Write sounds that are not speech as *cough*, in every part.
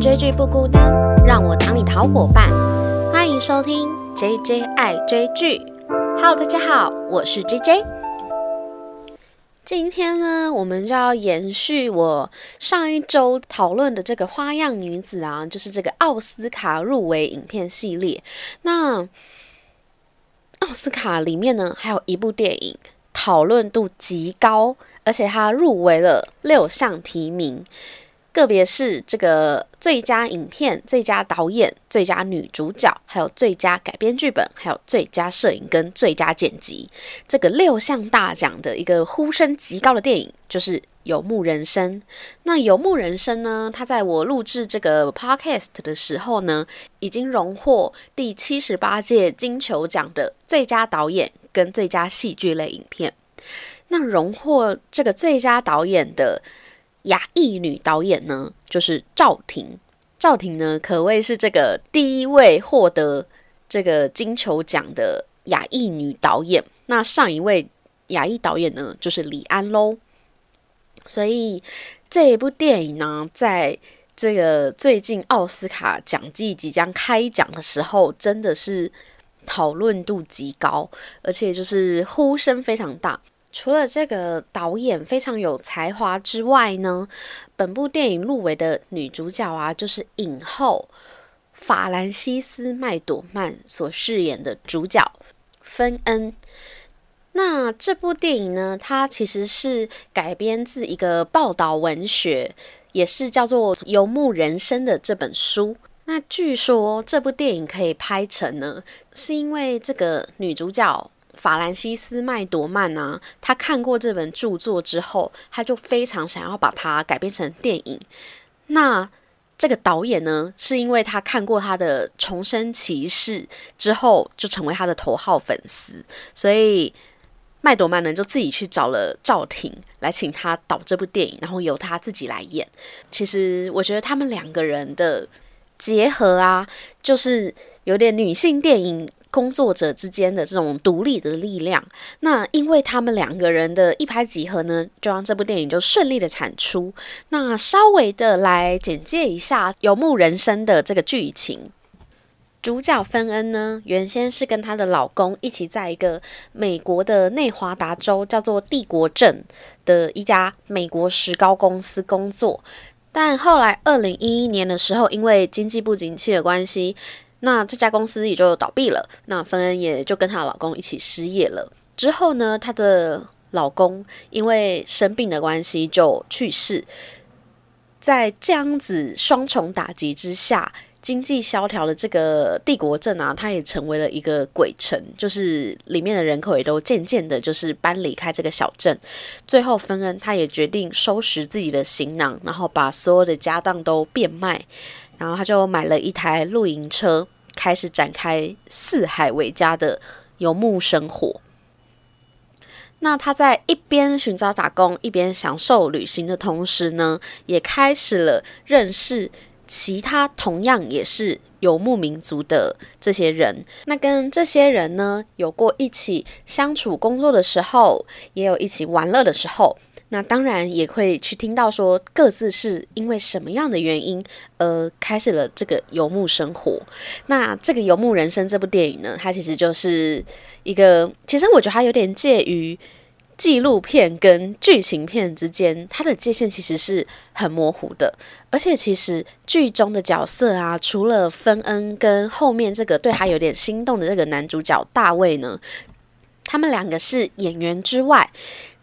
追剧不孤单，让我当你的好伙伴。欢迎收听 J J 爱追剧。Hello，大家好，我是 J J。今天呢，我们就要延续我上一周讨论的这个花样女子啊，就是这个奥斯卡入围影片系列。那奥斯卡里面呢，还有一部电影讨论度极高，而且它入围了六项提名。特别是这个最佳影片、最佳导演、最佳女主角，还有最佳改编剧本，还有最佳摄影跟最佳剪辑，这个六项大奖的一个呼声极高的电影，就是《游牧人生》。那《游牧人生》呢，它在我录制这个 podcast 的时候呢，已经荣获第七十八届金球奖的最佳导演跟最佳戏剧类影片。那荣获这个最佳导演的。亚裔女导演呢，就是赵婷。赵婷呢，可谓是这个第一位获得这个金球奖的亚裔女导演。那上一位亚裔导演呢，就是李安喽。所以这一部电影呢，在这个最近奥斯卡奖季即将开奖的时候，真的是讨论度极高，而且就是呼声非常大。除了这个导演非常有才华之外呢，本部电影入围的女主角啊，就是影后法兰西斯麦朵曼所饰演的主角芬恩。那这部电影呢，它其实是改编自一个报道文学，也是叫做《游牧人生》的这本书。那据说这部电影可以拍成呢，是因为这个女主角。法兰西斯麦朵曼啊，他看过这本著作之后，他就非常想要把它改编成电影。那这个导演呢，是因为他看过他的《重生骑士》之后，就成为他的头号粉丝，所以麦朵曼呢就自己去找了赵婷来请他导这部电影，然后由他自己来演。其实我觉得他们两个人的结合啊，就是有点女性电影。工作者之间的这种独立的力量，那因为他们两个人的一拍即合呢，就让这部电影就顺利的产出。那稍微的来简介一下《游牧人生》的这个剧情，主角芬恩呢，原先是跟她的老公一起在一个美国的内华达州叫做帝国镇的一家美国石膏公司工作，但后来二零一一年的时候，因为经济不景气的关系。那这家公司也就倒闭了，那芬恩也就跟她老公一起失业了。之后呢，她的老公因为生病的关系就去世。在这样子双重打击之下，经济萧条的这个帝国镇啊，它也成为了一个鬼城，就是里面的人口也都渐渐的，就是搬离开这个小镇。最后，芬恩她也决定收拾自己的行囊，然后把所有的家当都变卖。然后他就买了一台露营车，开始展开四海为家的游牧生活。那他在一边寻找打工，一边享受旅行的同时呢，也开始了认识其他同样也是游牧民族的这些人。那跟这些人呢，有过一起相处、工作的时候，也有一起玩乐的时候。那当然也会去听到说各自是因为什么样的原因，呃，开始了这个游牧生活。那这个《游牧人生》这部电影呢，它其实就是一个，其实我觉得它有点介于纪录片跟剧情片之间，它的界限其实是很模糊的。而且其实剧中的角色啊，除了芬恩跟后面这个对他有点心动的这个男主角大卫呢，他们两个是演员之外。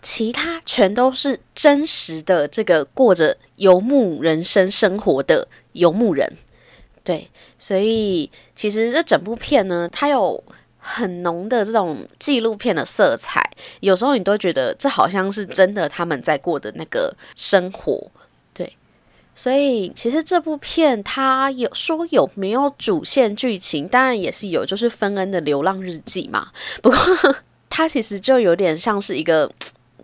其他全都是真实的，这个过着游牧人生生活的游牧人，对，所以其实这整部片呢，它有很浓的这种纪录片的色彩，有时候你都觉得这好像是真的他们在过的那个生活，对，所以其实这部片它有说有没有主线剧情，当然也是有，就是芬恩的流浪日记嘛，不过 *laughs* 它其实就有点像是一个。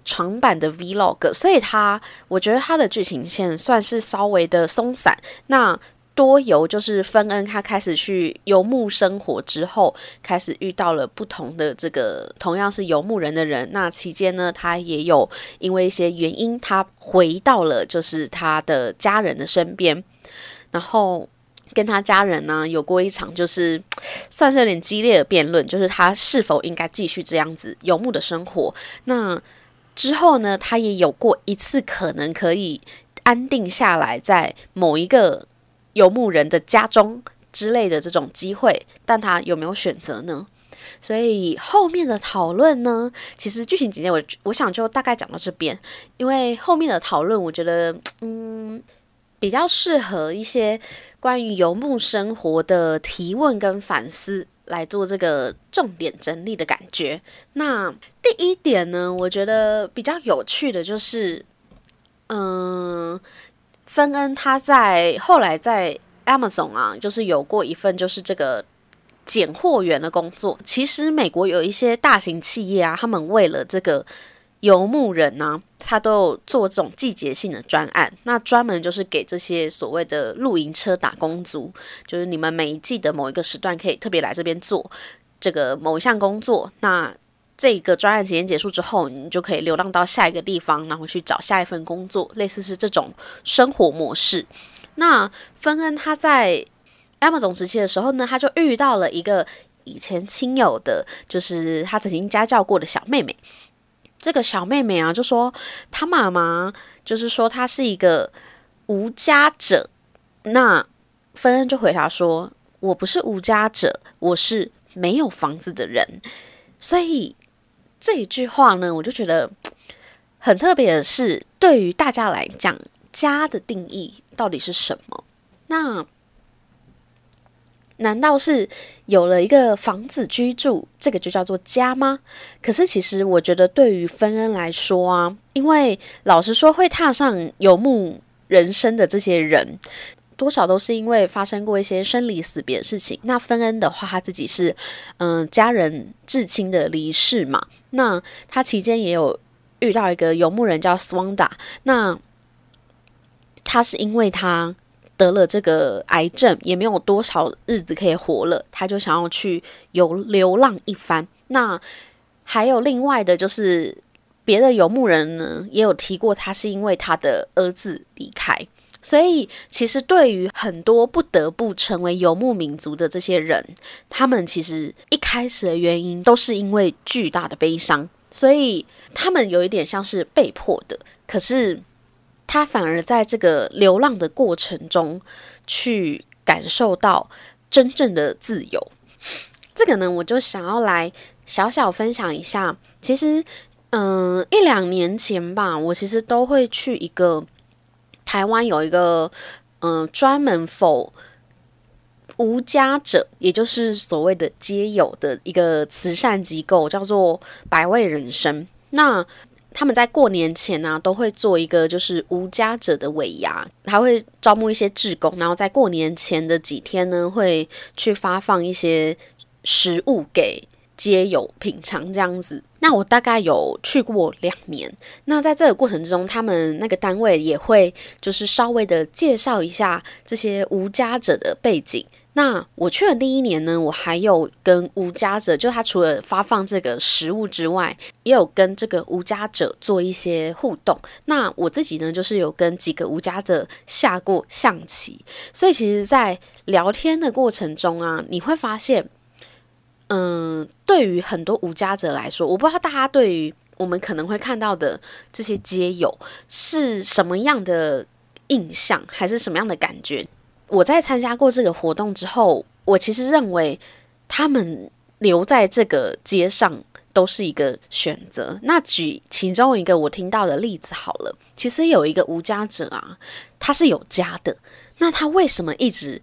长版的 Vlog，所以它我觉得它的剧情线算是稍微的松散。那多由就是芬恩他开始去游牧生活之后，开始遇到了不同的这个同样是游牧人的人。那期间呢，他也有因为一些原因，他回到了就是他的家人的身边。然后跟他家人呢有过一场就是算是有点激烈的辩论，就是他是否应该继续这样子游牧的生活。那之后呢，他也有过一次可能可以安定下来在某一个游牧人的家中之类的这种机会，但他有没有选择呢？所以后面的讨论呢，其实剧情简介我我想就大概讲到这边，因为后面的讨论我觉得嗯比较适合一些关于游牧生活的提问跟反思来做这个重点整理的感觉。那第一点呢，我觉得比较有趣的就是，嗯，芬恩他在后来在 Amazon 啊，就是有过一份就是这个。拣货员的工作，其实美国有一些大型企业啊，他们为了这个游牧人呢，他都有做这种季节性的专案，那专门就是给这些所谓的露营车打工族，就是你们每一季的某一个时段可以特别来这边做这个某一项工作，那这个专案时间结束之后，你就可以流浪到下一个地方，然后去找下一份工作，类似是这种生活模式。那芬恩他在。M 总时期的时候呢，他就遇到了一个以前亲友的，就是他曾经家教过的小妹妹。这个小妹妹啊，就说她妈妈就是说她是一个无家者。那芬恩就回答说：“我不是无家者，我是没有房子的人。”所以这一句话呢，我就觉得很特别的是，对于大家来讲，家的定义到底是什么？那。难道是有了一个房子居住，这个就叫做家吗？可是其实我觉得，对于芬恩来说啊，因为老实说，会踏上游牧人生的这些人，多少都是因为发生过一些生离死别的事情。那芬恩的话，他自己是嗯家人至亲的离世嘛，那他期间也有遇到一个游牧人叫 Swanda，那他是因为他。得了这个癌症，也没有多少日子可以活了，他就想要去游流浪一番。那还有另外的，就是别的游牧人呢，也有提过，他是因为他的儿子离开。所以，其实对于很多不得不成为游牧民族的这些人，他们其实一开始的原因都是因为巨大的悲伤，所以他们有一点像是被迫的。可是。他反而在这个流浪的过程中，去感受到真正的自由。这个呢，我就想要来小小分享一下。其实，嗯，一两年前吧，我其实都会去一个台湾有一个嗯专门否无家者，也就是所谓的街友的一个慈善机构，叫做百味人生。那他们在过年前呢，都会做一个就是无家者的尾牙，还会招募一些志工，然后在过年前的几天呢，会去发放一些食物给街友品尝这样子。那我大概有去过两年，那在这个过程之中，他们那个单位也会就是稍微的介绍一下这些无家者的背景。那我去的第一年呢，我还有跟无家者，就他除了发放这个食物之外，也有跟这个无家者做一些互动。那我自己呢，就是有跟几个无家者下过象棋，所以其实，在聊天的过程中啊，你会发现，嗯，对于很多无家者来说，我不知道大家对于我们可能会看到的这些街友是什么样的印象，还是什么样的感觉。我在参加过这个活动之后，我其实认为他们留在这个街上都是一个选择。那举其中一个我听到的例子好了，其实有一个无家者啊，他是有家的，那他为什么一直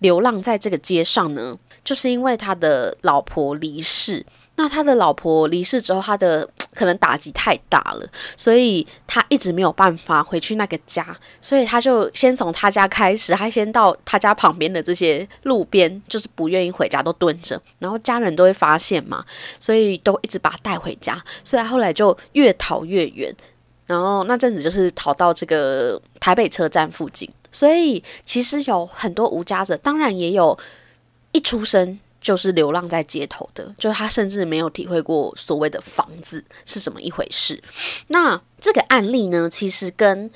流浪在这个街上呢？就是因为他的老婆离世。那他的老婆离世之后，他的 *tsk* 可能打击太大了，所以他一直没有办法回去那个家，所以他就先从他家开始，他先到他家旁边的这些路边，就是不愿意回家，都蹲着，然后家人都会发现嘛，所以都一直把他带回家，所以他后来就越逃越远，然后那阵子就是逃到这个台北车站附近，所以其实有很多无家者，当然也有一出生。就是流浪在街头的，就是他甚至没有体会过所谓的房子是什么一回事。那这个案例呢，其实跟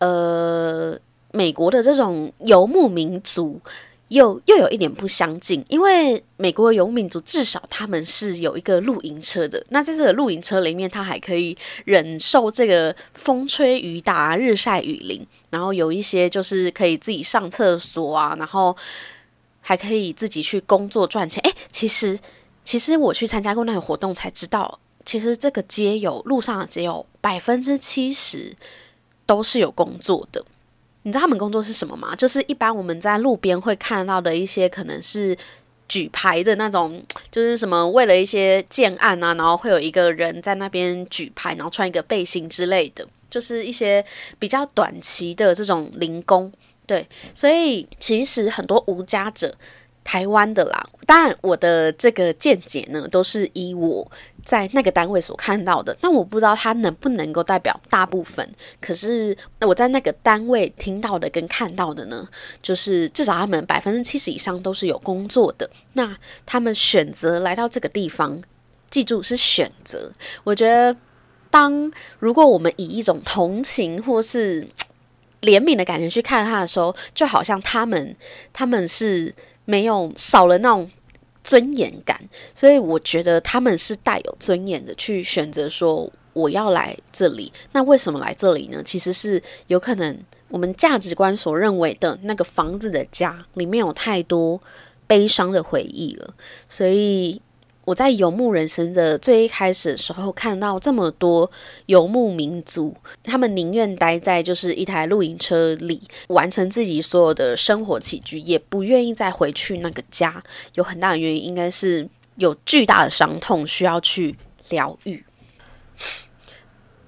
呃美国的这种游牧民族。又又有一点不相近，因为美国的游牧民族至少他们是有一个露营车的，那在这个露营车里面，他还可以忍受这个风吹雨打、日晒雨淋，然后有一些就是可以自己上厕所啊，然后还可以自己去工作赚钱。诶，其实其实我去参加过那个活动才知道，其实这个街友路上只有百分之七十都是有工作的。你知道他们工作是什么吗？就是一般我们在路边会看到的一些，可能是举牌的那种，就是什么为了一些建案啊，然后会有一个人在那边举牌，然后穿一个背心之类的，就是一些比较短期的这种零工。对，所以其实很多无家者，台湾的啦，当然我的这个见解呢，都是以我。在那个单位所看到的，那我不知道他能不能够代表大部分。可是我在那个单位听到的跟看到的呢，就是至少他们百分之七十以上都是有工作的。那他们选择来到这个地方，记住是选择。我觉得，当如果我们以一种同情或是怜悯的感觉去看他的时候，就好像他们他们是没有少了那种。尊严感，所以我觉得他们是带有尊严的去选择说我要来这里。那为什么来这里呢？其实是有可能我们价值观所认为的那个房子的家里面有太多悲伤的回忆了，所以。我在游牧人生的最一开始的时候，看到这么多游牧民族，他们宁愿待在就是一台露营车里，完成自己所有的生活起居，也不愿意再回去那个家。有很大的原因，应该是有巨大的伤痛需要去疗愈。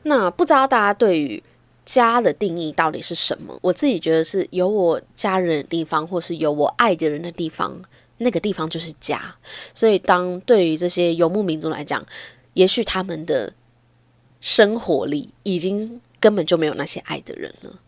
那不知道大家对于家的定义到底是什么？我自己觉得是有我家人的地方，或是有我爱的人的地方。那个地方就是家，所以当对于这些游牧民族来讲，也许他们的生活里已经根本就没有那些爱的人了。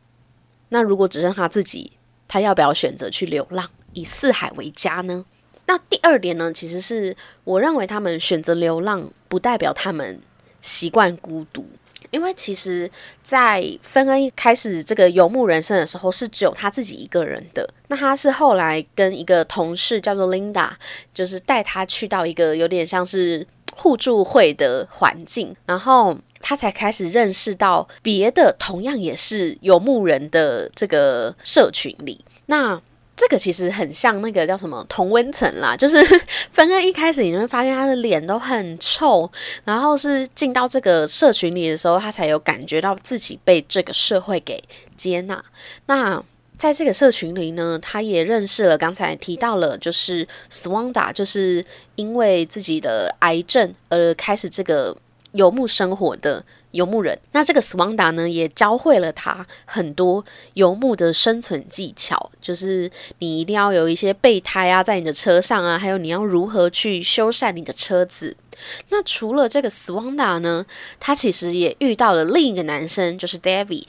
那如果只剩他自己，他要不要选择去流浪，以四海为家呢？那第二点呢，其实是我认为他们选择流浪，不代表他们习惯孤独。因为其实，在芬恩开始这个游牧人生的时候，是只有他自己一个人的。那他是后来跟一个同事叫做 Linda，就是带他去到一个有点像是互助会的环境，然后他才开始认识到别的同样也是游牧人的这个社群里。那这个其实很像那个叫什么同温层啦，*laughs* 就是芬恩一开始你会发现他的脸都很臭，然后是进到这个社群里的时候，他才有感觉到自己被这个社会给接纳。那在这个社群里呢，他也认识了刚才提到了，就是 Swanda，就是因为自己的癌症而开始这个游牧生活的。游牧人，那这个斯旺达呢，也教会了他很多游牧的生存技巧，就是你一定要有一些备胎啊，在你的车上啊，还有你要如何去修缮你的车子。那除了这个斯旺达呢，他其实也遇到了另一个男生，就是 David。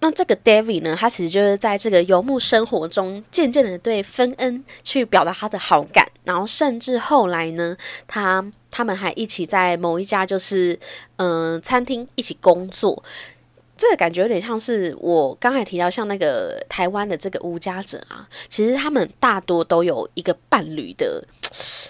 那这个 David 呢，他其实就是在这个游牧生活中，渐渐的对芬恩去表达他的好感，然后甚至后来呢，他他们还一起在某一家就是嗯餐厅一起工作。这个感觉有点像是我刚才提到，像那个台湾的这个无家者啊，其实他们大多都有一个伴侣的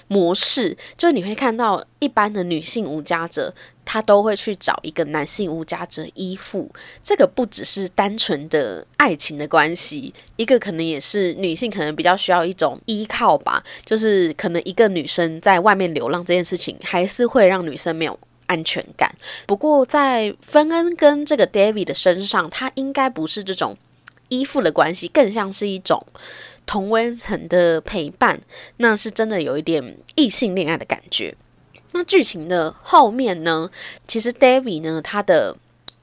模式，就是你会看到一般的女性无家者。她都会去找一个男性无家者依附，这个不只是单纯的爱情的关系，一个可能也是女性可能比较需要一种依靠吧，就是可能一个女生在外面流浪这件事情，还是会让女生没有安全感。不过在芬恩跟这个 David 的身上，他应该不是这种依附的关系，更像是一种同温层的陪伴，那是真的有一点异性恋爱的感觉。那剧情的后面呢？其实 David 呢，他的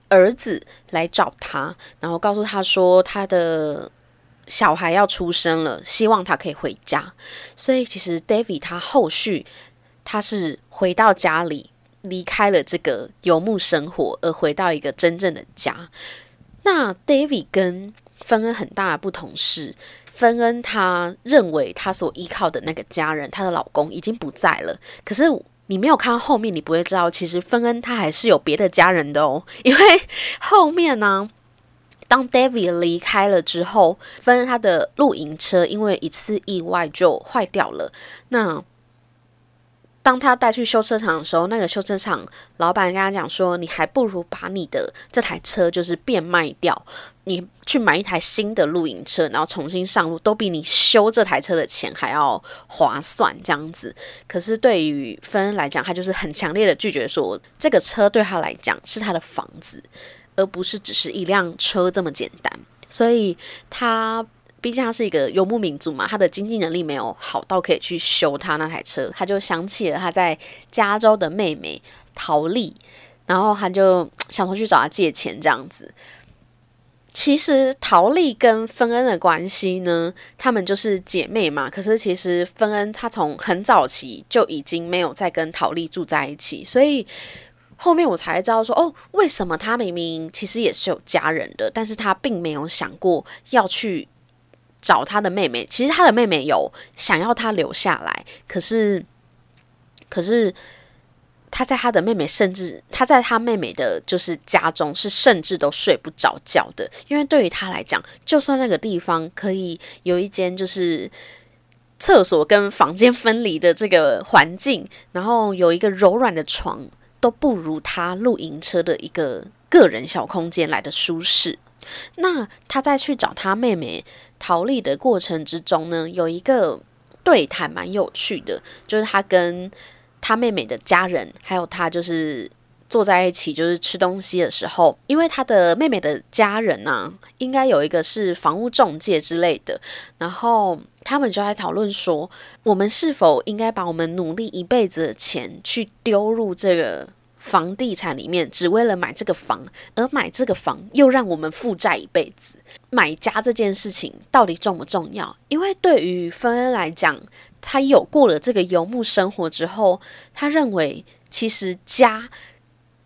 儿子来找他，然后告诉他说他的小孩要出生了，希望他可以回家。所以其实 David 他后续他是回到家里，离开了这个游牧生活，而回到一个真正的家。那 David 跟芬恩很大的不同是，芬恩她认为她所依靠的那个家人，她的老公已经不在了，可是。你没有看到后面，你不会知道，其实芬恩她还是有别的家人的哦。因为后面呢，当 David 离开了之后，芬恩她的露营车因为一次意外就坏掉了。那当他带去修车厂的时候，那个修车厂老板跟他讲说：“你还不如把你的这台车就是变卖掉，你去买一台新的露营车，然后重新上路，都比你修这台车的钱还要划算。”这样子。可是对于芬恩来讲，他就是很强烈的拒绝说，这个车对他来讲是他的房子，而不是只是一辆车这么简单。所以他。毕竟他是一个游牧民族嘛，他的经济能力没有好到可以去修他那台车，他就想起了他在加州的妹妹陶丽，然后他就想说去找他借钱这样子。其实陶丽跟芬恩的关系呢，他们就是姐妹嘛。可是其实芬恩他从很早期就已经没有再跟陶丽住在一起，所以后面我才知道说，哦，为什么他明明其实也是有家人的，但是他并没有想过要去。找他的妹妹，其实他的妹妹有想要他留下来，可是，可是他在他的妹妹，甚至他在他妹妹的，就是家中是甚至都睡不着觉的，因为对于他来讲，就算那个地方可以有一间就是厕所跟房间分离的这个环境，然后有一个柔软的床，都不如他露营车的一个个人小空间来的舒适。那他再去找他妹妹。逃离的过程之中呢，有一个对谈蛮有趣的，就是他跟他妹妹的家人，还有他就是坐在一起，就是吃东西的时候，因为他的妹妹的家人呢，应该有一个是房屋中介之类的，然后他们就在讨论说，我们是否应该把我们努力一辈子的钱去丢入这个。房地产里面只为了买这个房，而买这个房又让我们负债一辈子。买家这件事情到底重不重要？因为对于芬恩来讲，他有过了这个游牧生活之后，他认为其实家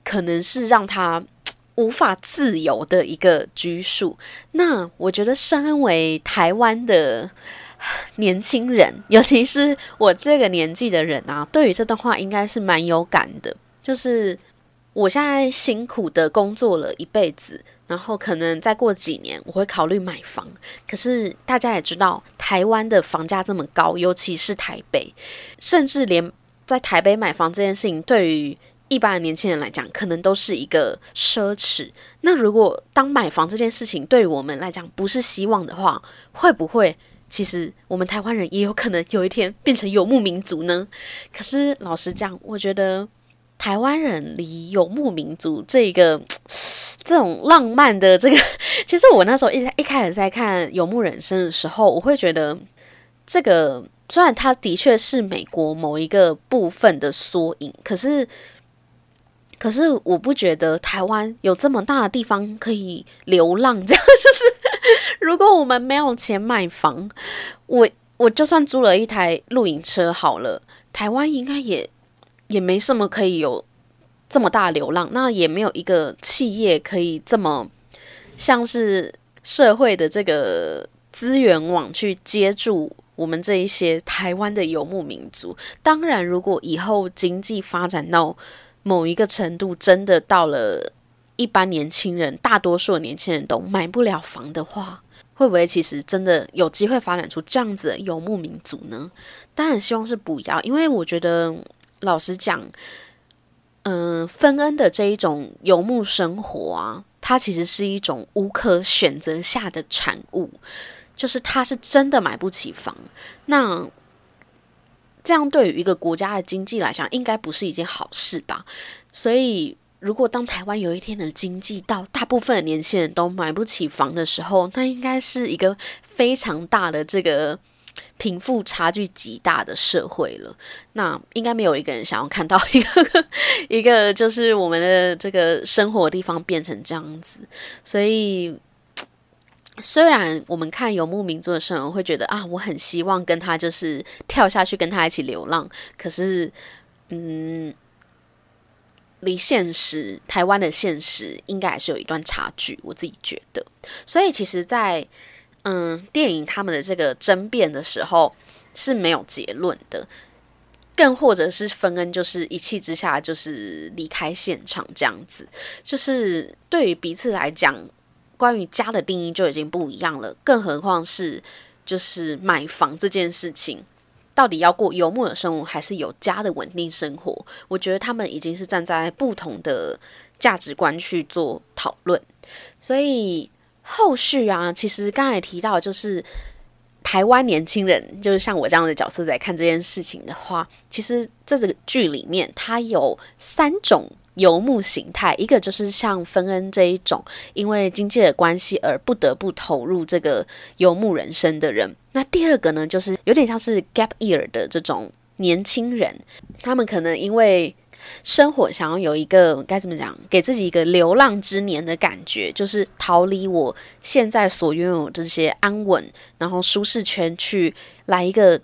可能是让他无法自由的一个拘束。那我觉得，身为台湾的年轻人，尤其是我这个年纪的人啊，对于这段话应该是蛮有感的。就是我现在辛苦的工作了一辈子，然后可能再过几年我会考虑买房。可是大家也知道，台湾的房价这么高，尤其是台北，甚至连在台北买房这件事情，对于一般的年轻人来讲，可能都是一个奢侈。那如果当买房这件事情对于我们来讲不是希望的话，会不会其实我们台湾人也有可能有一天变成游牧民族呢？可是老实讲，我觉得。台湾人离游牧民族这个 *tsk* 这种浪漫的这个，*laughs* 其实我那时候一一开始在看《游牧人生》的时候，我会觉得这个虽然它的确是美国某一个部分的缩影，可是可是我不觉得台湾有这么大的地方可以流浪。这样 *laughs* 就是如果我们没有钱买房，我我就算租了一台露营车好了，台湾应该也。也没什么可以有这么大流浪，那也没有一个企业可以这么像是社会的这个资源网去接住我们这一些台湾的游牧民族。当然，如果以后经济发展到某一个程度，真的到了一般年轻人，大多数的年轻人都买不了房的话，会不会其实真的有机会发展出这样子的游牧民族呢？当然希望是不要，因为我觉得。老实讲，嗯，芬恩的这一种游牧生活啊，它其实是一种无可选择下的产物，就是他是真的买不起房。那这样对于一个国家的经济来讲，应该不是一件好事吧？所以，如果当台湾有一天的经济到大部分的年轻人都买不起房的时候，那应该是一个非常大的这个。贫富差距极大的社会了，那应该没有一个人想要看到一个一个就是我们的这个生活的地方变成这样子。所以，虽然我们看游牧民族的生活会觉得啊，我很希望跟他就是跳下去跟他一起流浪，可是，嗯，离现实台湾的现实应该还是有一段差距，我自己觉得。所以，其实，在嗯，电影他们的这个争辩的时候是没有结论的，更或者是芬恩就是一气之下就是离开现场这样子，就是对于彼此来讲，关于家的定义就已经不一样了，更何况是就是买房这件事情，到底要过游牧的生活，还是有家的稳定生活？我觉得他们已经是站在不同的价值观去做讨论，所以后续啊，其实刚才提到就是。台湾年轻人就是像我这样的角色在看这件事情的话，其实这个剧里面，它有三种游牧形态。一个就是像芬恩这一种，因为经济的关系而不得不投入这个游牧人生的人。那第二个呢，就是有点像是 gap year 的这种年轻人，他们可能因为。生活想要有一个该怎么讲，给自己一个流浪之年的感觉，就是逃离我现在所拥有这些安稳，然后舒适圈，去来一个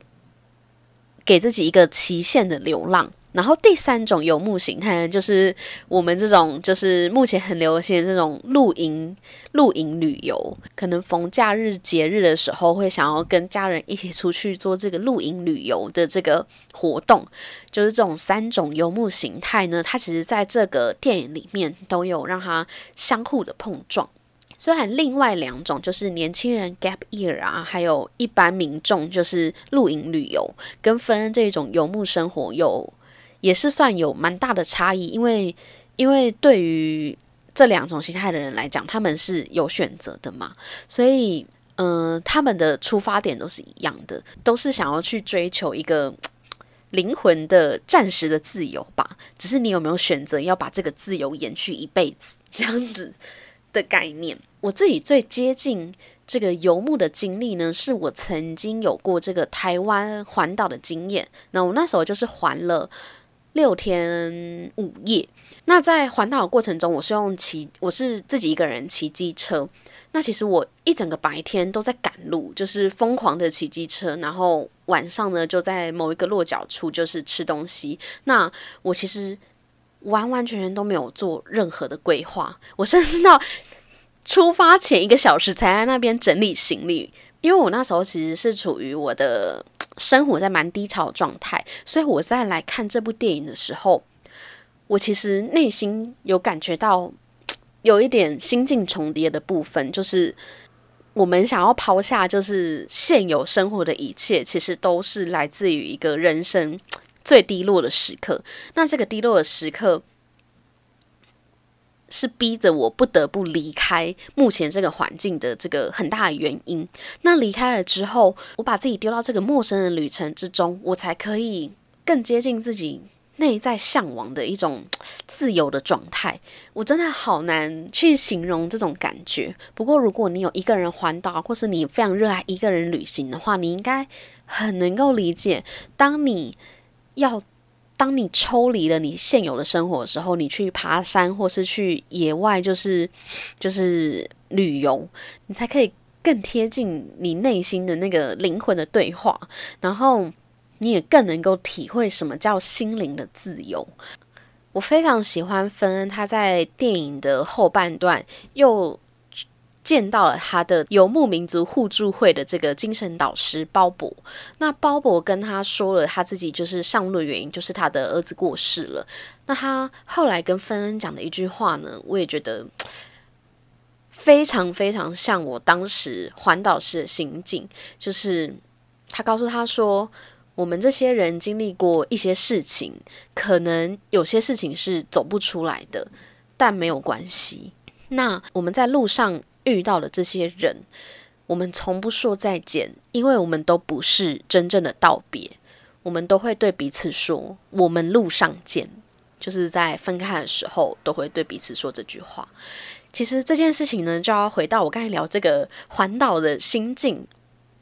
给自己一个期限的流浪。然后第三种游牧形态呢，就是我们这种，就是目前很流行的这种露营、露营旅游。可能逢假日、节日的时候，会想要跟家人一起出去做这个露营旅游的这个活动。就是这种三种游牧形态呢，它其实在这个电影里面都有让它相互的碰撞。虽然另外两种就是年轻人 gap year 啊，还有一般民众就是露营旅游，跟分这种游牧生活有。也是算有蛮大的差异，因为因为对于这两种形态的人来讲，他们是有选择的嘛，所以嗯，他们的出发点都是一样的，都是想要去追求一个灵魂的暂时的自由吧。只是你有没有选择要把这个自由延续一辈子这样子的概念？我自己最接近这个游牧的经历呢，是我曾经有过这个台湾环岛的经验。那我那时候就是环了。六天五夜，那在环岛的过程中，我是用骑，我是自己一个人骑机车。那其实我一整个白天都在赶路，就是疯狂的骑机车，然后晚上呢就在某一个落脚处就是吃东西。那我其实完完全全都没有做任何的规划，我甚至到出发前一个小时才在那边整理行李，因为我那时候其实是处于我的。生活在蛮低潮状态，所以我在来看这部电影的时候，我其实内心有感觉到有一点心境重叠的部分，就是我们想要抛下就是现有生活的一切，其实都是来自于一个人生最低落的时刻。那这个低落的时刻。是逼着我不得不离开目前这个环境的这个很大的原因。那离开了之后，我把自己丢到这个陌生的旅程之中，我才可以更接近自己内在向往的一种自由的状态。我真的好难去形容这种感觉。不过，如果你有一个人环岛，或是你非常热爱一个人旅行的话，你应该很能够理解，当你要。当你抽离了你现有的生活的时候，你去爬山或是去野外，就是就是旅游，你才可以更贴近你内心的那个灵魂的对话，然后你也更能够体会什么叫心灵的自由。我非常喜欢芬恩，他在电影的后半段又。见到了他的游牧民族互助会的这个精神导师鲍勃，那鲍勃跟他说了他自己就是上路的原因，就是他的儿子过世了。那他后来跟芬恩讲的一句话呢，我也觉得非常非常像我当时环岛时的心境，就是他告诉他说，我们这些人经历过一些事情，可能有些事情是走不出来的，但没有关系。那我们在路上。遇到的这些人，我们从不说再见，因为我们都不是真正的道别。我们都会对彼此说“我们路上见”，就是在分开的时候都会对彼此说这句话。其实这件事情呢，就要回到我刚才聊这个环岛的心境，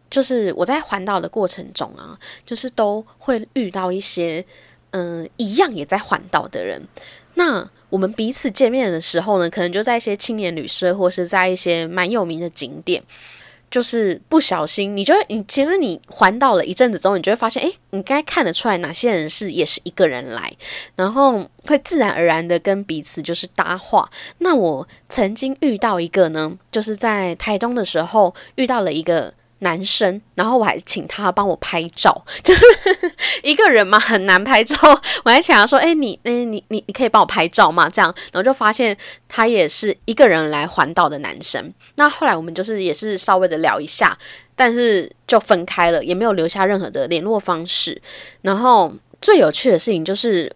就是我在环岛的过程中啊，就是都会遇到一些嗯一样也在环岛的人，那。我们彼此见面的时候呢，可能就在一些青年旅社，或是在一些蛮有名的景点，就是不小心，你就，你其实你环岛了一阵子之后，你就会发现，诶，你该看得出来哪些人是也是一个人来，然后会自然而然的跟彼此就是搭话。那我曾经遇到一个呢，就是在台东的时候遇到了一个男生，然后我还请他帮我拍照，*laughs* 就是一个人嘛，很难拍照。*laughs* 我还请他说：“哎，你，哎，你，你，你可以帮我拍照吗？”这样，然后就发现他也是一个人来环岛的男生。那后来我们就是也是稍微的聊一下，但是就分开了，也没有留下任何的联络方式。然后最有趣的事情就是。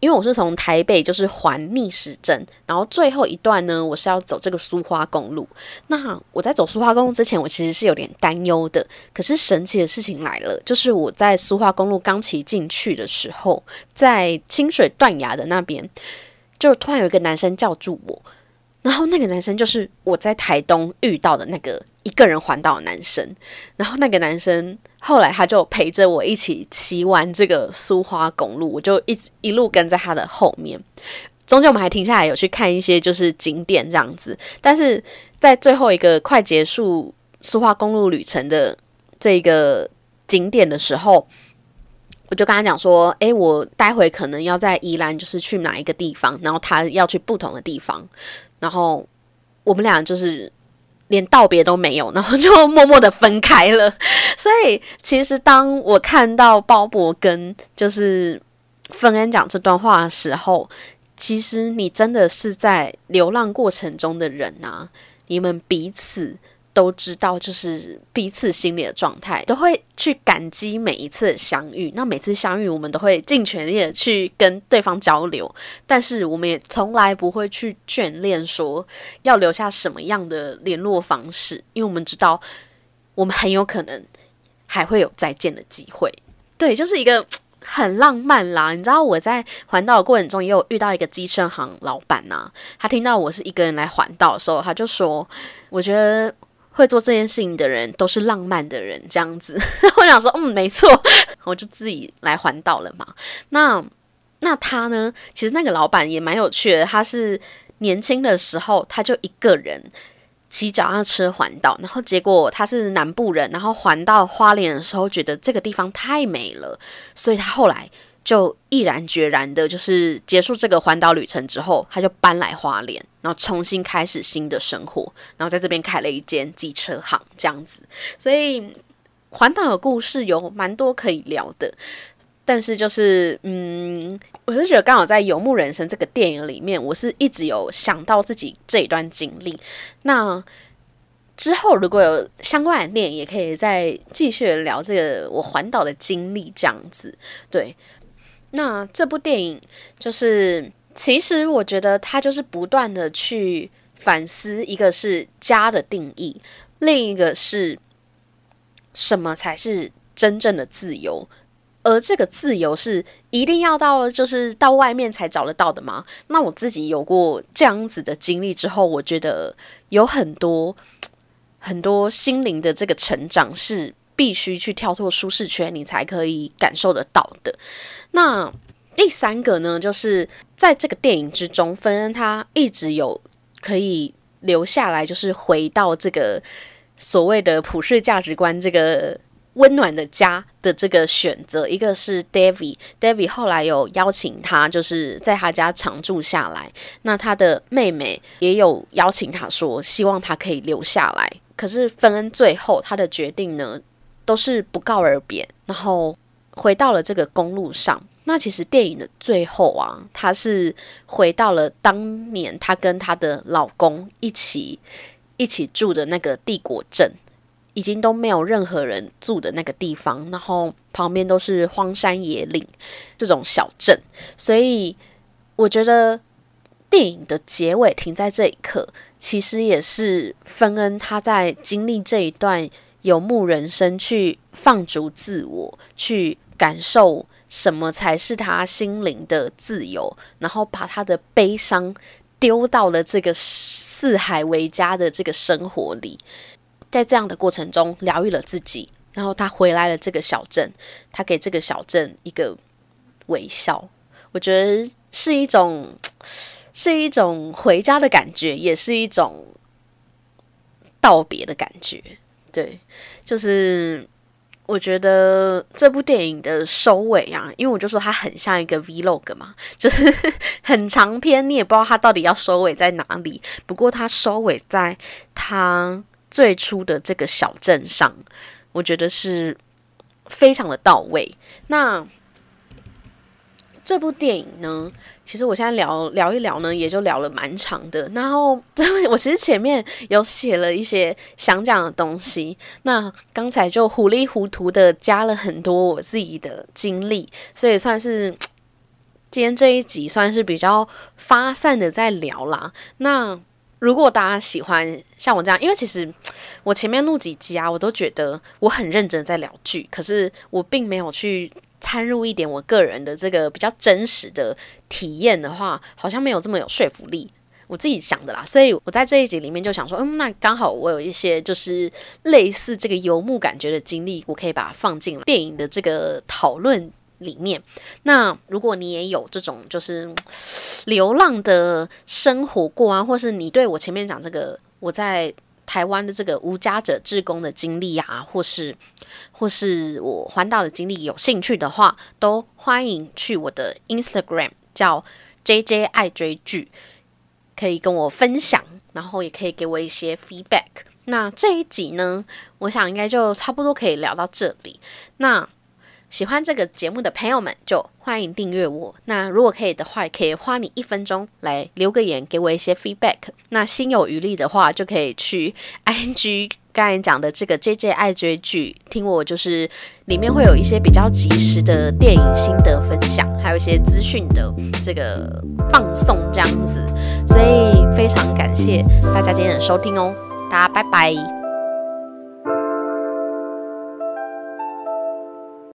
因为我是从台北就是环逆时针，然后最后一段呢，我是要走这个苏花公路。那我在走苏花公路之前，我其实是有点担忧的。可是神奇的事情来了，就是我在苏花公路刚骑进去的时候，在清水断崖的那边，就突然有一个男生叫住我，然后那个男生就是我在台东遇到的那个一个人环岛的男生，然后那个男生。后来他就陪着我一起骑完这个苏花公路，我就一直一路跟在他的后面。中间我们还停下来有去看一些就是景点这样子，但是在最后一个快结束苏花公路旅程的这个景点的时候，我就跟他讲说：“诶，我待会可能要在宜兰，就是去哪一个地方，然后他要去不同的地方，然后我们俩就是。”连道别都没有，然后就默默的分开了。所以，其实当我看到鲍勃跟就是芬恩讲这段话的时候，其实你真的是在流浪过程中的人啊，你们彼此。都知道，就是彼此心里的状态，都会去感激每一次相遇。那每次相遇，我们都会尽全力的去跟对方交流，但是我们也从来不会去眷恋说要留下什么样的联络方式，因为我们知道，我们很有可能还会有再见的机会。对，就是一个很浪漫啦。你知道我在环岛的过程中也有遇到一个机车行老板呐，他听到我是一个人来环岛的时候，他就说：“我觉得。”会做这件事情的人都是浪漫的人，这样子。*laughs* 我想说，嗯，没错，我就自己来环岛了嘛。那那他呢？其实那个老板也蛮有趣的。他是年轻的时候，他就一个人骑脚踏车环岛，然后结果他是南部人，然后环到花莲的时候，觉得这个地方太美了，所以他后来。就毅然决然的，就是结束这个环岛旅程之后，他就搬来花莲，然后重新开始新的生活，然后在这边开了一间机车行，这样子。所以环岛的故事有蛮多可以聊的，但是就是，嗯，我是觉得刚好在《游牧人生》这个电影里面，我是一直有想到自己这一段经历。那之后如果有相关的电影，也可以再继续聊这个我环岛的经历，这样子，对。那这部电影就是，其实我觉得他就是不断的去反思，一个是家的定义，另一个是什么才是真正的自由，而这个自由是一定要到就是到外面才找得到的吗？那我自己有过这样子的经历之后，我觉得有很多很多心灵的这个成长是必须去跳脱舒适圈，你才可以感受得到的。那第三个呢，就是在这个电影之中，芬恩他一直有可以留下来，就是回到这个所谓的普世价值观、这个温暖的家的这个选择。一个是 David，David 后来有邀请他，就是在他家常住下来。那他的妹妹也有邀请他说，希望他可以留下来。可是芬恩最后他的决定呢，都是不告而别，然后。回到了这个公路上，那其实电影的最后啊，她是回到了当年她跟她的老公一起一起住的那个帝国镇，已经都没有任何人住的那个地方，然后旁边都是荒山野岭这种小镇，所以我觉得电影的结尾停在这一刻，其实也是芬恩他在经历这一段游牧人生，去放逐自我，去。感受什么才是他心灵的自由，然后把他的悲伤丢到了这个四海为家的这个生活里，在这样的过程中疗愈了自己，然后他回来了这个小镇，他给这个小镇一个微笑，我觉得是一种是一种回家的感觉，也是一种道别的感觉，对，就是。我觉得这部电影的收尾啊，因为我就说它很像一个 vlog 嘛，*laughs* 就是很长篇，你也不知道它到底要收尾在哪里。不过它收尾在它最初的这个小镇上，我觉得是非常的到位。那这部电影呢，其实我现在聊聊一聊呢，也就聊了蛮长的。然后，*laughs* 这我其实前面有写了一些想讲的东西，那刚才就糊里糊涂的加了很多我自己的经历，所以算是今天这一集算是比较发散的在聊啦。那如果大家喜欢像我这样，因为其实我前面录几集啊，我都觉得我很认真在聊剧，可是我并没有去。掺入一点我个人的这个比较真实的体验的话，好像没有这么有说服力。我自己想的啦，所以我在这一集里面就想说，嗯，那刚好我有一些就是类似这个游牧感觉的经历，我可以把它放进电影的这个讨论里面。那如果你也有这种就是流浪的生活过啊，或是你对我前面讲这个我在。台湾的这个无家者志工的经历啊，或是或是我环岛的经历，有兴趣的话，都欢迎去我的 Instagram 叫 JJ 爱追剧，可以跟我分享，然后也可以给我一些 feedback。那这一集呢，我想应该就差不多可以聊到这里。那喜欢这个节目的朋友们，就欢迎订阅我。那如果可以的话，可以花你一分钟来留个言，给我一些 feedback。那心有余力的话，就可以去 *laughs* ing 刚才讲的这个 JJ 爱追剧，听我就是里面会有一些比较及时的电影心得分享，还有一些资讯的这个放送这样子。所以非常感谢大家今天的收听哦，大家拜拜。